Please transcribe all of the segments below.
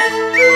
Música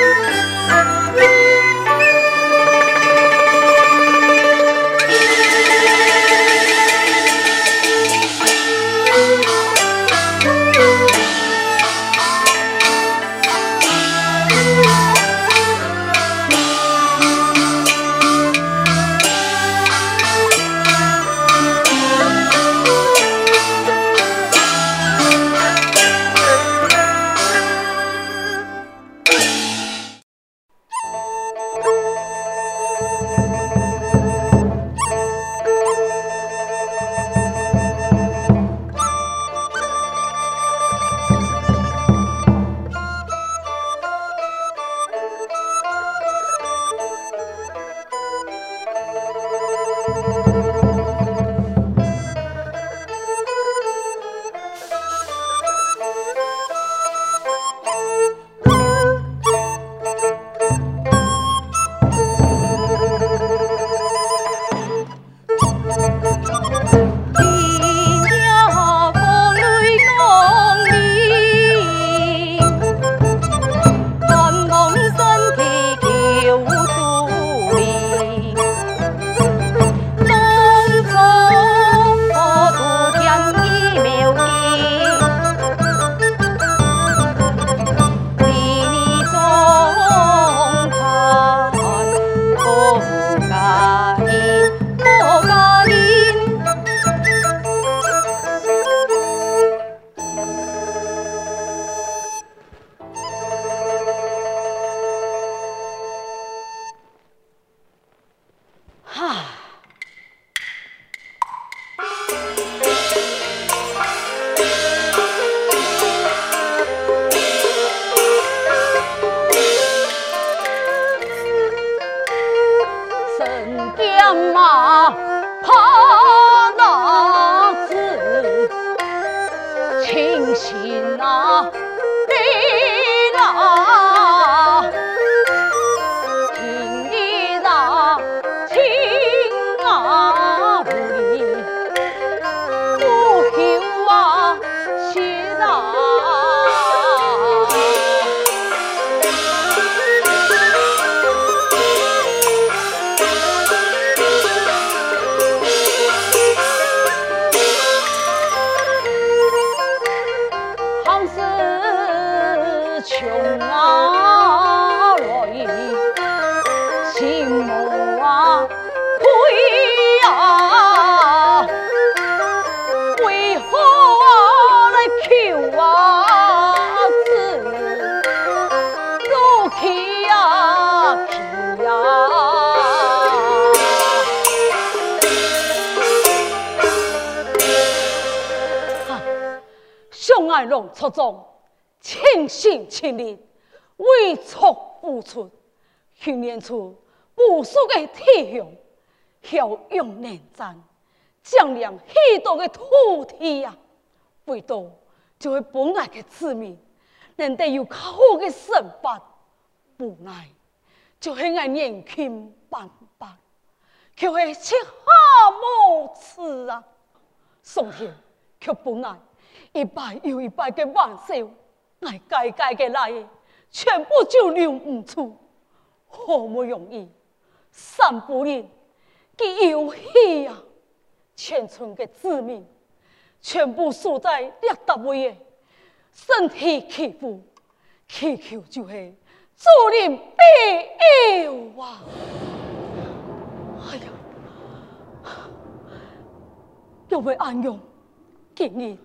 爱龙出众，倾心倾力，为国付出，训练出无数的弟兄，骁勇能战，丈量许多的土地呀！为多就会本来的子民，能得有较好的生活，无奈就系爱年轻斑白，却会吃喝无耻啊！宋天却本来。一败又一败的玩笑，挨改改的来，全部就留唔住，好不容易，三不人，佢游戏啊，全村的子民，全部输在列达位的身体欺负，祈求就是主人庇佑啊！哎呀，要会安用，今日。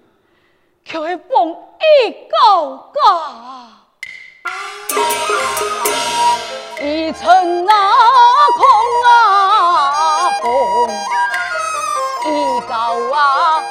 却会风雨高挂，一层那空啊，风雨高啊。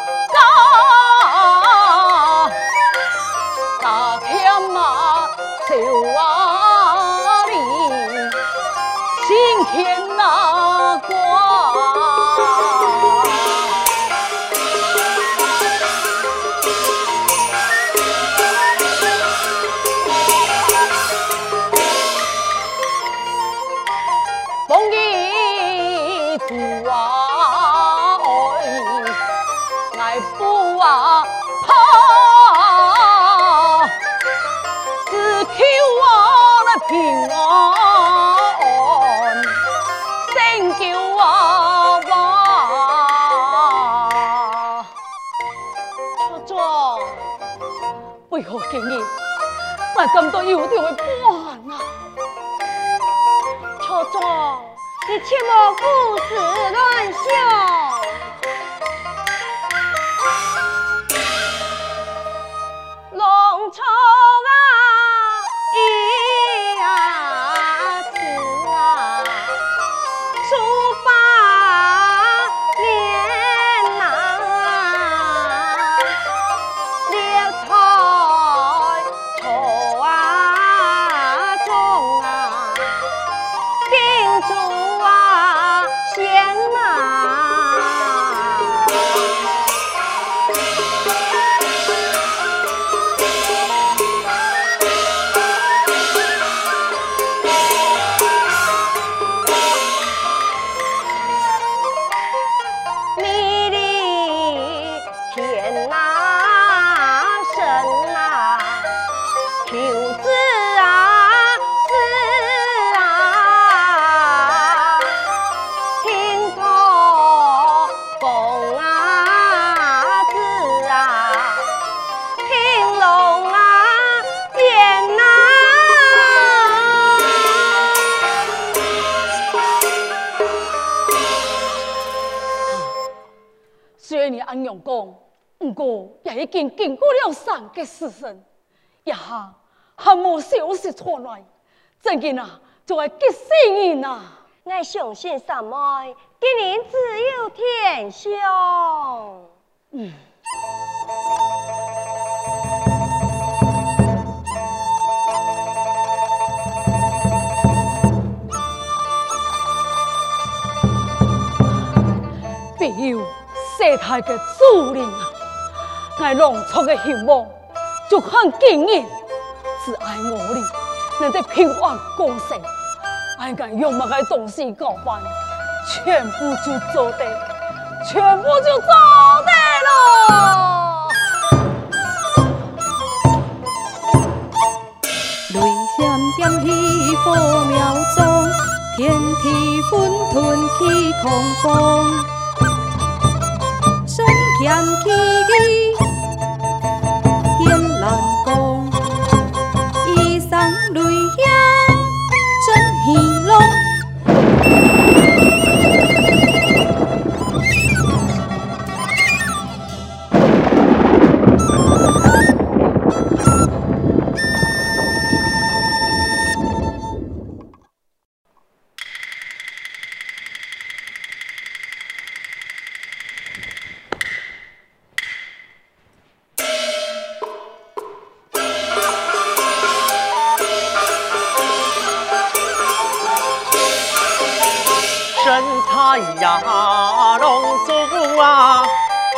我感到有点的不安啊？错错，你切莫胡思乱想。不过也已经经过了三个时辰，一下还没消息传来，最近啊？就要急死人啊！我相信三妹，今年自有天相。嗯。世太嘅主令啊！爱浓错的希望，就看今日只爱我哩，能在平安过生。爱个用乜嘅东西搞办，全部就做得，全部就做得咯。雷响点起火苗中，天地混沌起狂风，I'm.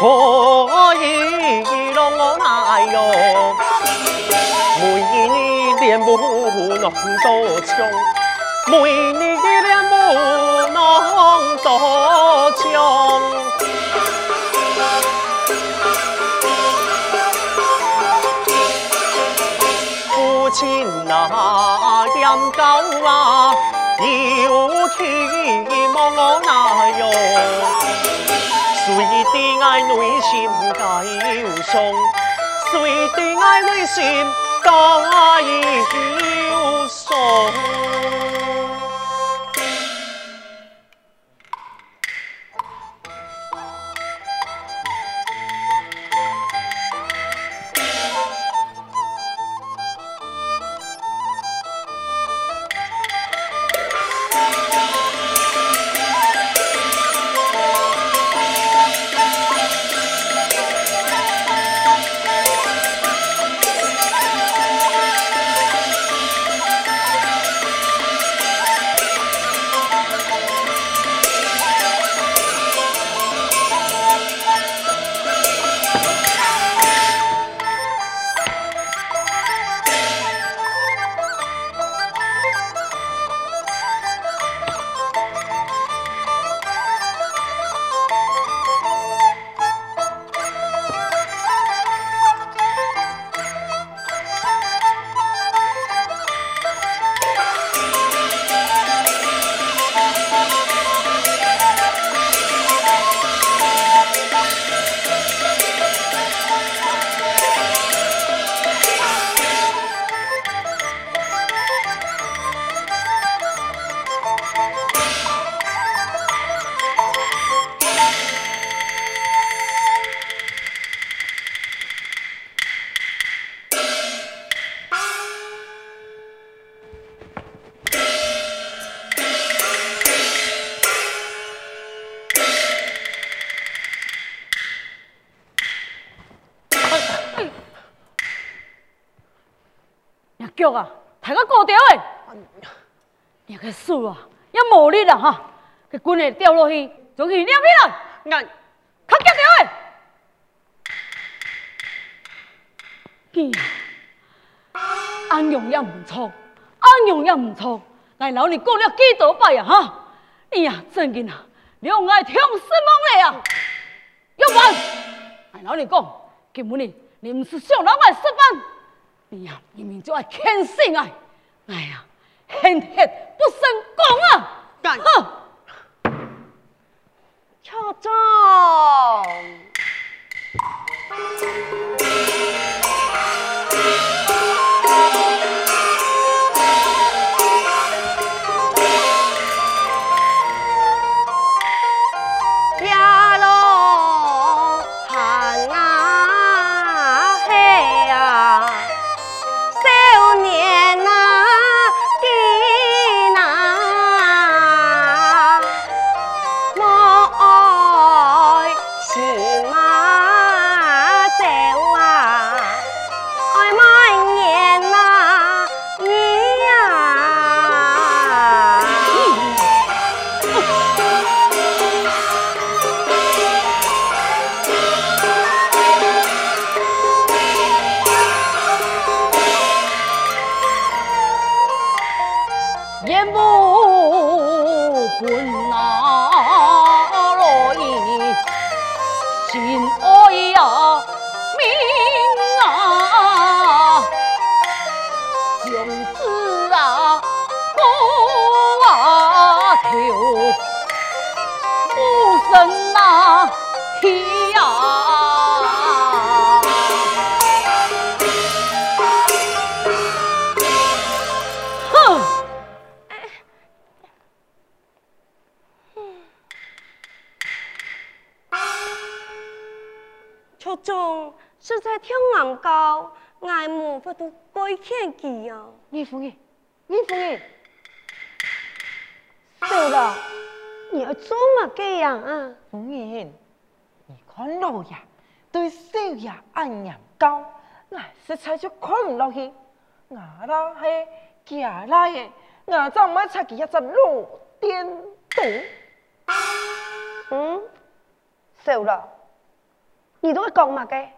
可以让我来哟，每年练武能多强，每年练武能多强。父亲那样高啊，有期望我来哟。谁的爱内心该忧伤？谁的爱内心该忧伤？脚啊，抬个高调诶！你个树啊，要无力了哈，佢滚会掉落去，就去两边了。俺较高调诶！咦，安用也唔错，安用也唔错。来老你讲了几多摆呀哈？哎呀，真紧啊，两爱听什么嘞啊？要不然，来老你讲，根本你你唔是向老板吃饭，你呀明明就爱欠性啊，哎呀，恨铁不成功啊！哼，校长。义父爷，义父爷，对了，你要做乜嘅样啊？夫人，你看老爷对少爷爱念高，俺实在就看唔落去。我啦系假来的，我怎么出去一只老颠倒？嗯，少了，你都讲乜嘅？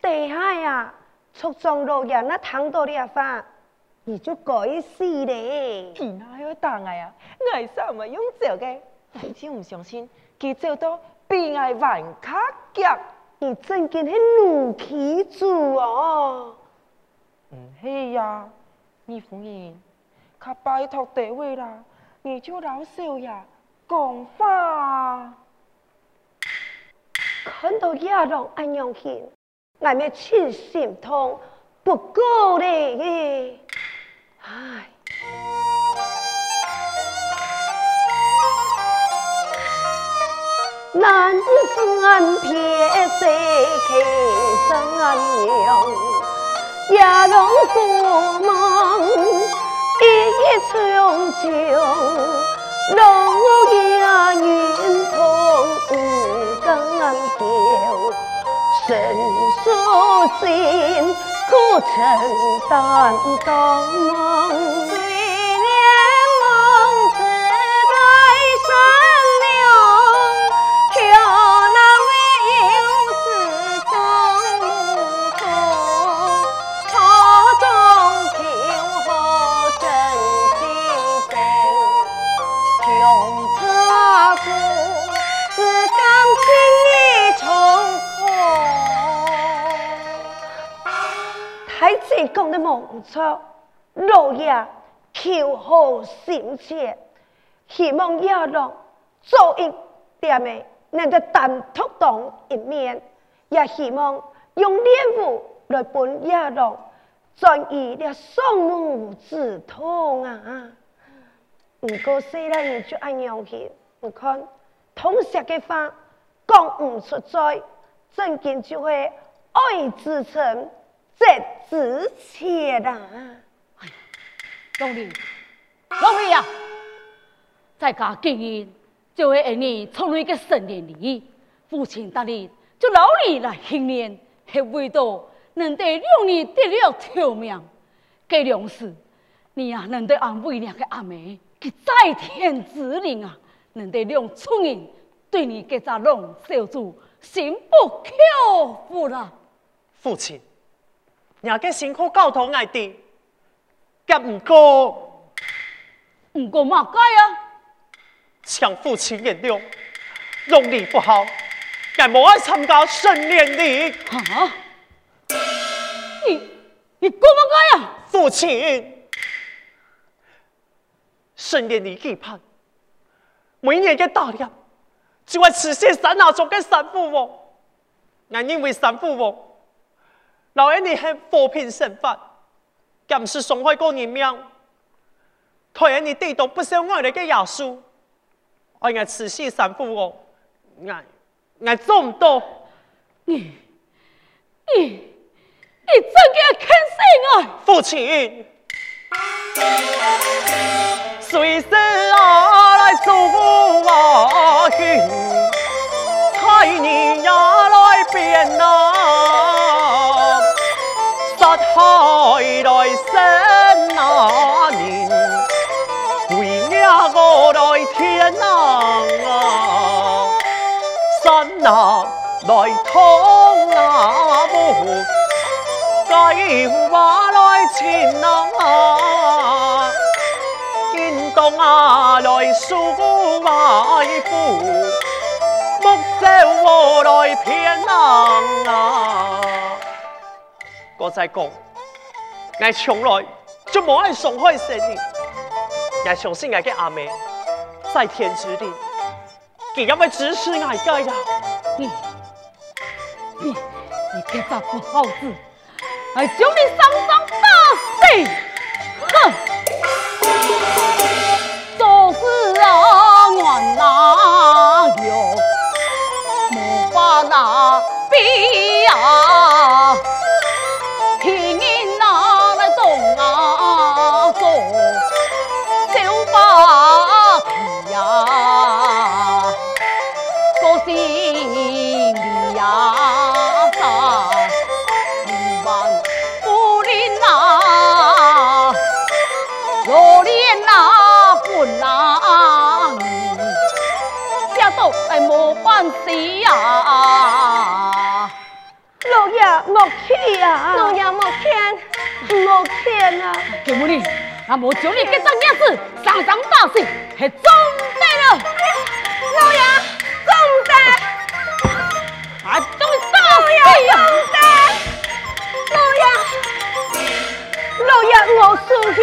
地下呀，促进老爷那听到啲话。你就改死咧！其他要打我啊，我啥么用做嘅？你真唔相信，佢做到比我还卡脚。你真嘅系怒气主哦！唔系呀，你夫人，佢拜托地位啦，你就老少呀讲话。看到亚龙安样型，我咪真心痛，不够咧。唉，南山撇石刻三娘，夜龙过梦，一叶长枪，龙牙云通五更调，神书心。可承担当梦。错，老爷求好心切，希望亚龙做一点的能够单独当一面，也希望用礼物来帮亚龙转移了双目之痛啊！不过虽然你就安样去，你看通俗的话讲不出嘴，真经就会爱之深。这之切的，哎，老李，老李呀，在家经营就会让你从一个生年里，父亲大力就老李来训练，还为到能得让你得了条命，给粮食，你呀、啊，能得安慰两个阿妹，给在天之灵啊，能得两村人对你这只龙小主心不口服啦。父亲，你个辛苦教导爱弟，咁唔过，唔过嘛该啊？像父亲一样，用力不好，敢无爱参加圣年礼？啊？你你过嘛该啊？父亲，圣年礼期盼，每年嘅大量，就爱持些山那种嘅三父王，俺认为三父王。老爷，你系和平审法，更是伤害过人命？太爷，你地都不收我的个耶稣，我应慈禧三父哦，我我做唔到。你你你真嘅肯死我？父亲，来通啊木，计划来前啊，见东啊来数外父，木舟我来偏啊。我再讲，我从来就冇爱伤害生命，我相信我嘅阿妹在天之灵，佢因为支持我嘅呀。你你你别再不好子，我叫你上上大事！哼！做事啊，我哪有莫把那比呀？老爷莫听，莫听啊！舅母你，那么叫你这张样子，上上大事，还中得了？老爷中得，还中大事呀？老爷，老爷我输去。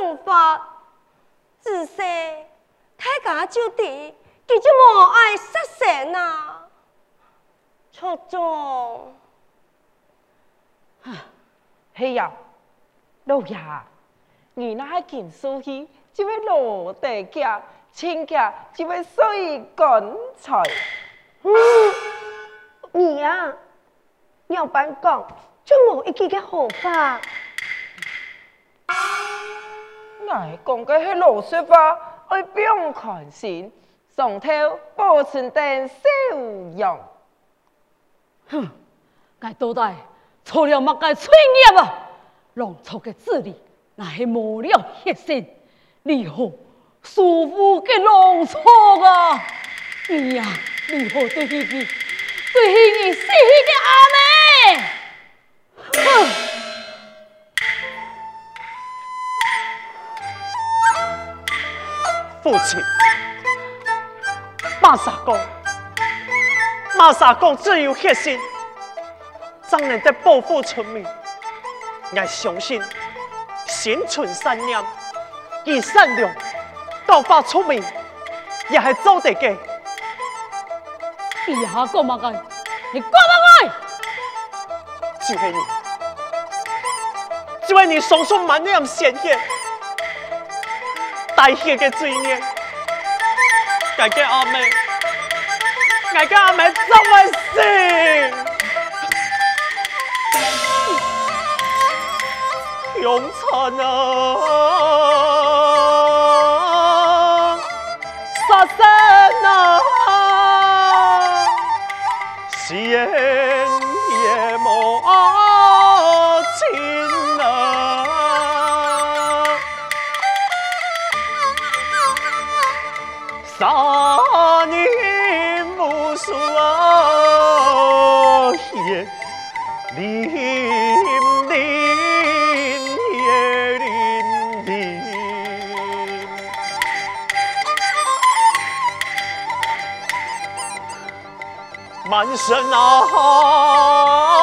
想法，只是太家就地，佮就莫爱杀神啊。错中，哎呀，老爷，你那还紧收起，这位落地家，亲家只位水干菜。嗯，你呀、要班讲，就莫一记个好法。我讲嘅系老实话，我不用看心，上头保存点修养。哼，我到底错了乜嘅罪孽啊？农错嘅治理，那系冇了血性，你好舒服嘅农错啊！你呀，你好对起佢，对起你死去嘅阿妹。哼！父亲，马沙公，马沙公只有血性，怎能得保护村民？我相信，心存善念，以善良教化村民，也系做得嘅。你下讲乜嘅？你讲乜嘅？就系你，就系你双手满脸鲜血，带血嘅罪孽，该给阿妹，该给阿妹怎么死？凶残啊！杀生啊！是也满身啊，